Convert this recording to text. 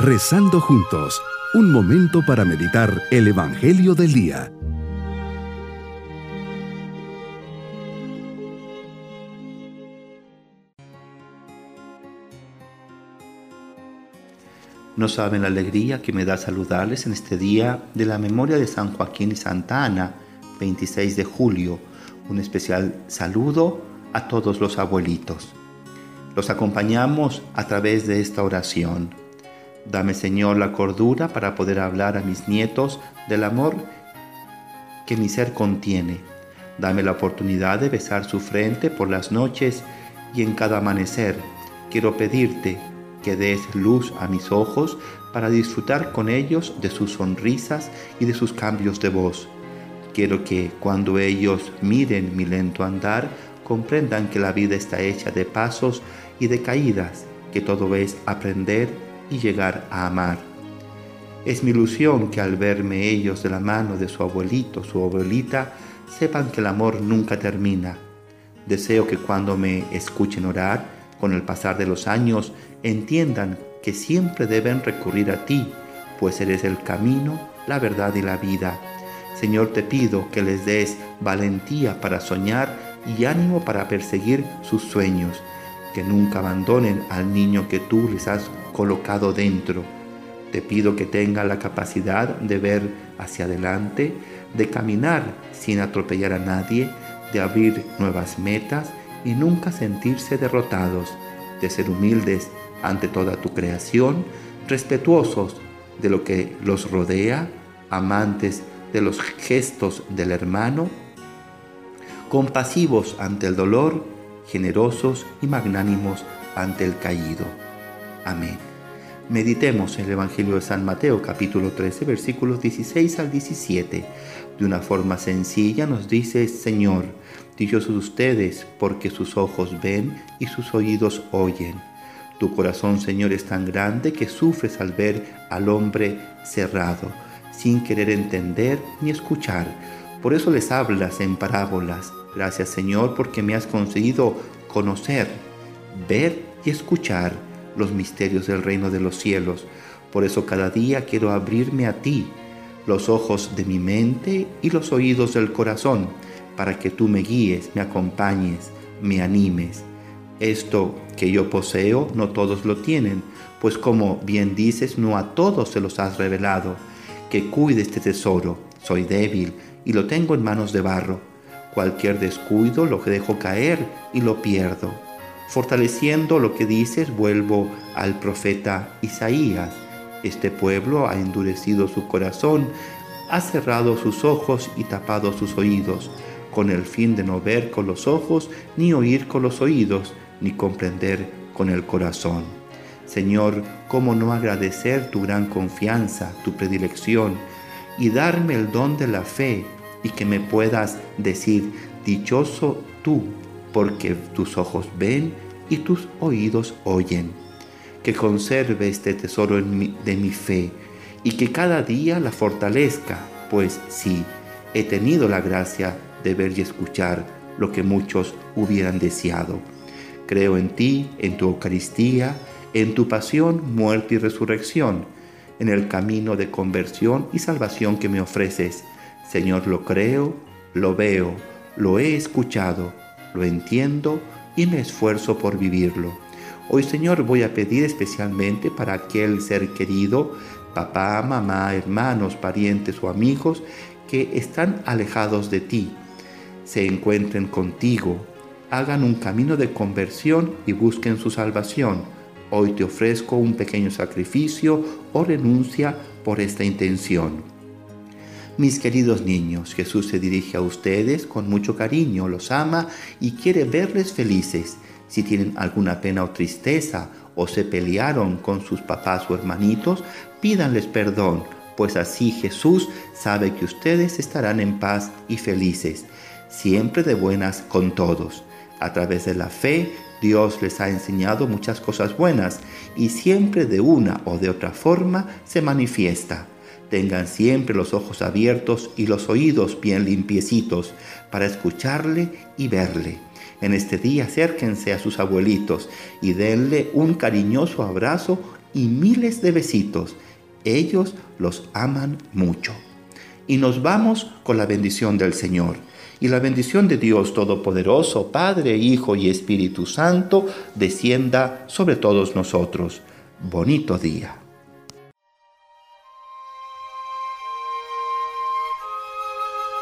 Rezando juntos, un momento para meditar el Evangelio del Día. No saben la alegría que me da saludarles en este día de la memoria de San Joaquín y Santa Ana, 26 de julio. Un especial saludo a todos los abuelitos. Los acompañamos a través de esta oración. Dame Señor la cordura para poder hablar a mis nietos del amor que mi ser contiene. Dame la oportunidad de besar su frente por las noches y en cada amanecer. Quiero pedirte que des luz a mis ojos para disfrutar con ellos de sus sonrisas y de sus cambios de voz. Quiero que cuando ellos miren mi lento andar, comprendan que la vida está hecha de pasos y de caídas, que todo es aprender y llegar a amar. Es mi ilusión que al verme ellos de la mano de su abuelito, su abuelita, sepan que el amor nunca termina. Deseo que cuando me escuchen orar, con el pasar de los años, entiendan que siempre deben recurrir a ti, pues eres el camino, la verdad y la vida. Señor, te pido que les des valentía para soñar y ánimo para perseguir sus sueños que nunca abandonen al niño que tú les has colocado dentro. Te pido que tengan la capacidad de ver hacia adelante, de caminar sin atropellar a nadie, de abrir nuevas metas y nunca sentirse derrotados, de ser humildes ante toda tu creación, respetuosos de lo que los rodea, amantes de los gestos del hermano, compasivos ante el dolor generosos y magnánimos ante el caído. Amén. Meditemos en el Evangelio de San Mateo capítulo 13 versículos 16 al 17. De una forma sencilla nos dice, Señor, dichosos ustedes porque sus ojos ven y sus oídos oyen. Tu corazón, Señor, es tan grande que sufres al ver al hombre cerrado, sin querer entender ni escuchar. Por eso les hablas en parábolas Gracias Señor porque me has conseguido conocer, ver y escuchar los misterios del reino de los cielos. Por eso cada día quiero abrirme a ti, los ojos de mi mente y los oídos del corazón, para que tú me guíes, me acompañes, me animes. Esto que yo poseo no todos lo tienen, pues como bien dices, no a todos se los has revelado. Que cuide este tesoro, soy débil y lo tengo en manos de barro Cualquier descuido lo dejo caer y lo pierdo. Fortaleciendo lo que dices, vuelvo al profeta Isaías. Este pueblo ha endurecido su corazón, ha cerrado sus ojos y tapado sus oídos, con el fin de no ver con los ojos, ni oír con los oídos, ni comprender con el corazón. Señor, ¿cómo no agradecer tu gran confianza, tu predilección, y darme el don de la fe? y que me puedas decir, dichoso tú, porque tus ojos ven y tus oídos oyen. Que conserve este tesoro de mi fe y que cada día la fortalezca, pues sí, he tenido la gracia de ver y escuchar lo que muchos hubieran deseado. Creo en ti, en tu Eucaristía, en tu pasión, muerte y resurrección, en el camino de conversión y salvación que me ofreces Señor, lo creo, lo veo, lo he escuchado, lo entiendo y me esfuerzo por vivirlo. Hoy, Señor, voy a pedir especialmente para aquel ser querido, papá, mamá, hermanos, parientes o amigos que están alejados de ti, se encuentren contigo, hagan un camino de conversión y busquen su salvación. Hoy te ofrezco un pequeño sacrificio o renuncia por esta intención. Mis queridos niños, Jesús se dirige a ustedes con mucho cariño, los ama y quiere verles felices. Si tienen alguna pena o tristeza o se pelearon con sus papás o hermanitos, pídanles perdón, pues así Jesús sabe que ustedes estarán en paz y felices, siempre de buenas con todos. A través de la fe, Dios les ha enseñado muchas cosas buenas y siempre de una o de otra forma se manifiesta. Tengan siempre los ojos abiertos y los oídos bien limpiecitos para escucharle y verle. En este día acérquense a sus abuelitos y denle un cariñoso abrazo y miles de besitos. Ellos los aman mucho. Y nos vamos con la bendición del Señor. Y la bendición de Dios Todopoderoso, Padre, Hijo y Espíritu Santo, descienda sobre todos nosotros. Bonito día.